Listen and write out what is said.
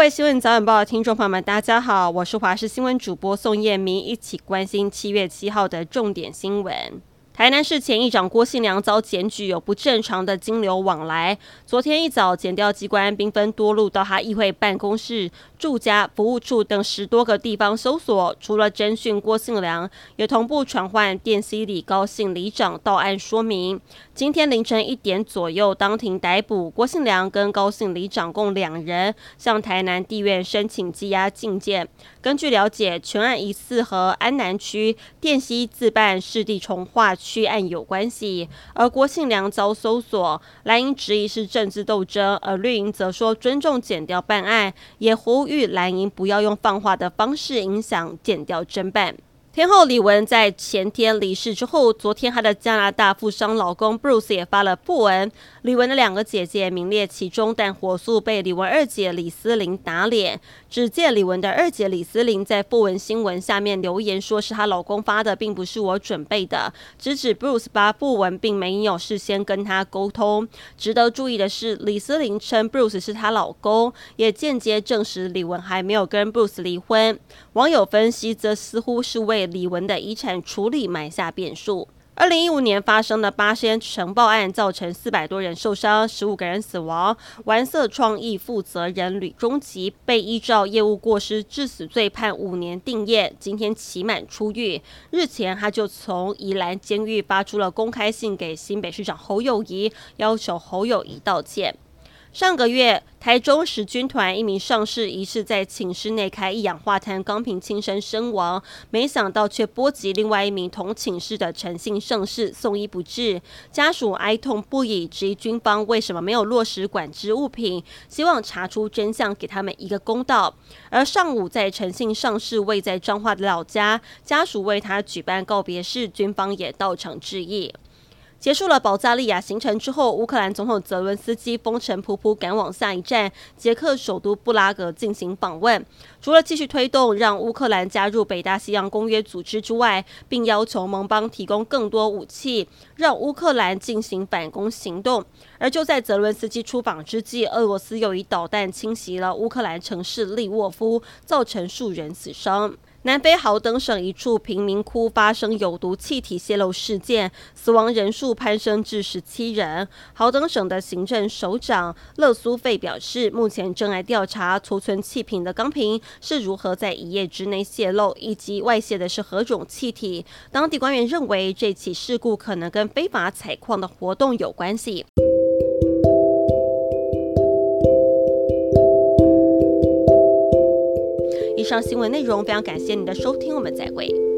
各位新闻早晚报的听众朋友们，大家好，我是华视新闻主播宋燕明，一起关心七月七号的重点新闻。台南市前议长郭信良遭检举有不正常的金流往来。昨天一早，检调机关兵分多路到他议会办公室、住家、服务处等十多个地方搜索，除了侦讯郭信良，也同步传唤电西里高信里长到案说明。今天凌晨一点左右，当庭逮捕郭信良跟高信里长共两人，向台南地院申请羁押禁见。根据了解，全案疑似和安南区电西自办市地重划区案有关系。而郭信良遭搜索，蓝营质疑是政治斗争，而绿营则说尊重检调办案，也呼吁蓝营不要用放话的方式影响检调侦办。天后李玟在前天离世之后，昨天她的加拿大富商老公 Bruce 也发了訃文。李玟的两个姐姐名列其中，但火速被李玟二姐李思玲打脸。只见李玟的二姐李思玲在訃文新闻下面留言，说是她老公发的，并不是我准备的，直指 Bruce 发訃文并没有事先跟她沟通。值得注意的是，李思玲称 Bruce 是她老公，也间接证实李玟还没有跟 Bruce 离婚。网友分析，则似乎是为李文的遗产处理埋下变数。二零一五年发生的八仙尘爆案，造成四百多人受伤，十五个人死亡。玩色创意负责人吕中吉被依照业务过失致死罪判五年定谳，今天期满出狱。日前，他就从宜兰监狱发出了公开信给新北市长侯友谊，要求侯友谊道歉。上个月，台中时军团一名上士疑似在寝室内开一氧化碳钢瓶轻生身亡，没想到却波及另外一名同寝室的陈姓上士，送医不治。家属哀痛不已，质疑军方为什么没有落实管制物品，希望查出真相，给他们一个公道。而上午在陈姓上士位在彰化的老家，家属为他举办告别式，军方也到场致意。结束了保加利亚行程之后，乌克兰总统泽伦斯基风尘仆仆赶往下一站捷克首都布拉格进行访问。除了继续推动让乌克兰加入北大西洋公约组织之外，并要求盟邦提供更多武器，让乌克兰进行反攻行动。而就在泽伦斯基出访之际，俄罗斯又以导弹侵袭了乌克兰城市利沃夫，造成数人死伤。南非豪登省一处贫民窟发生有毒气体泄漏事件，死亡人数攀升至十七人。豪登省的行政首长勒苏费表示，目前正在调查储存气瓶的钢瓶是如何在一夜之内泄漏，以及外泄的是何种气体。当地官员认为，这起事故可能跟非法采矿的活动有关系。以上新闻内容非常感谢您的收听，我们再会。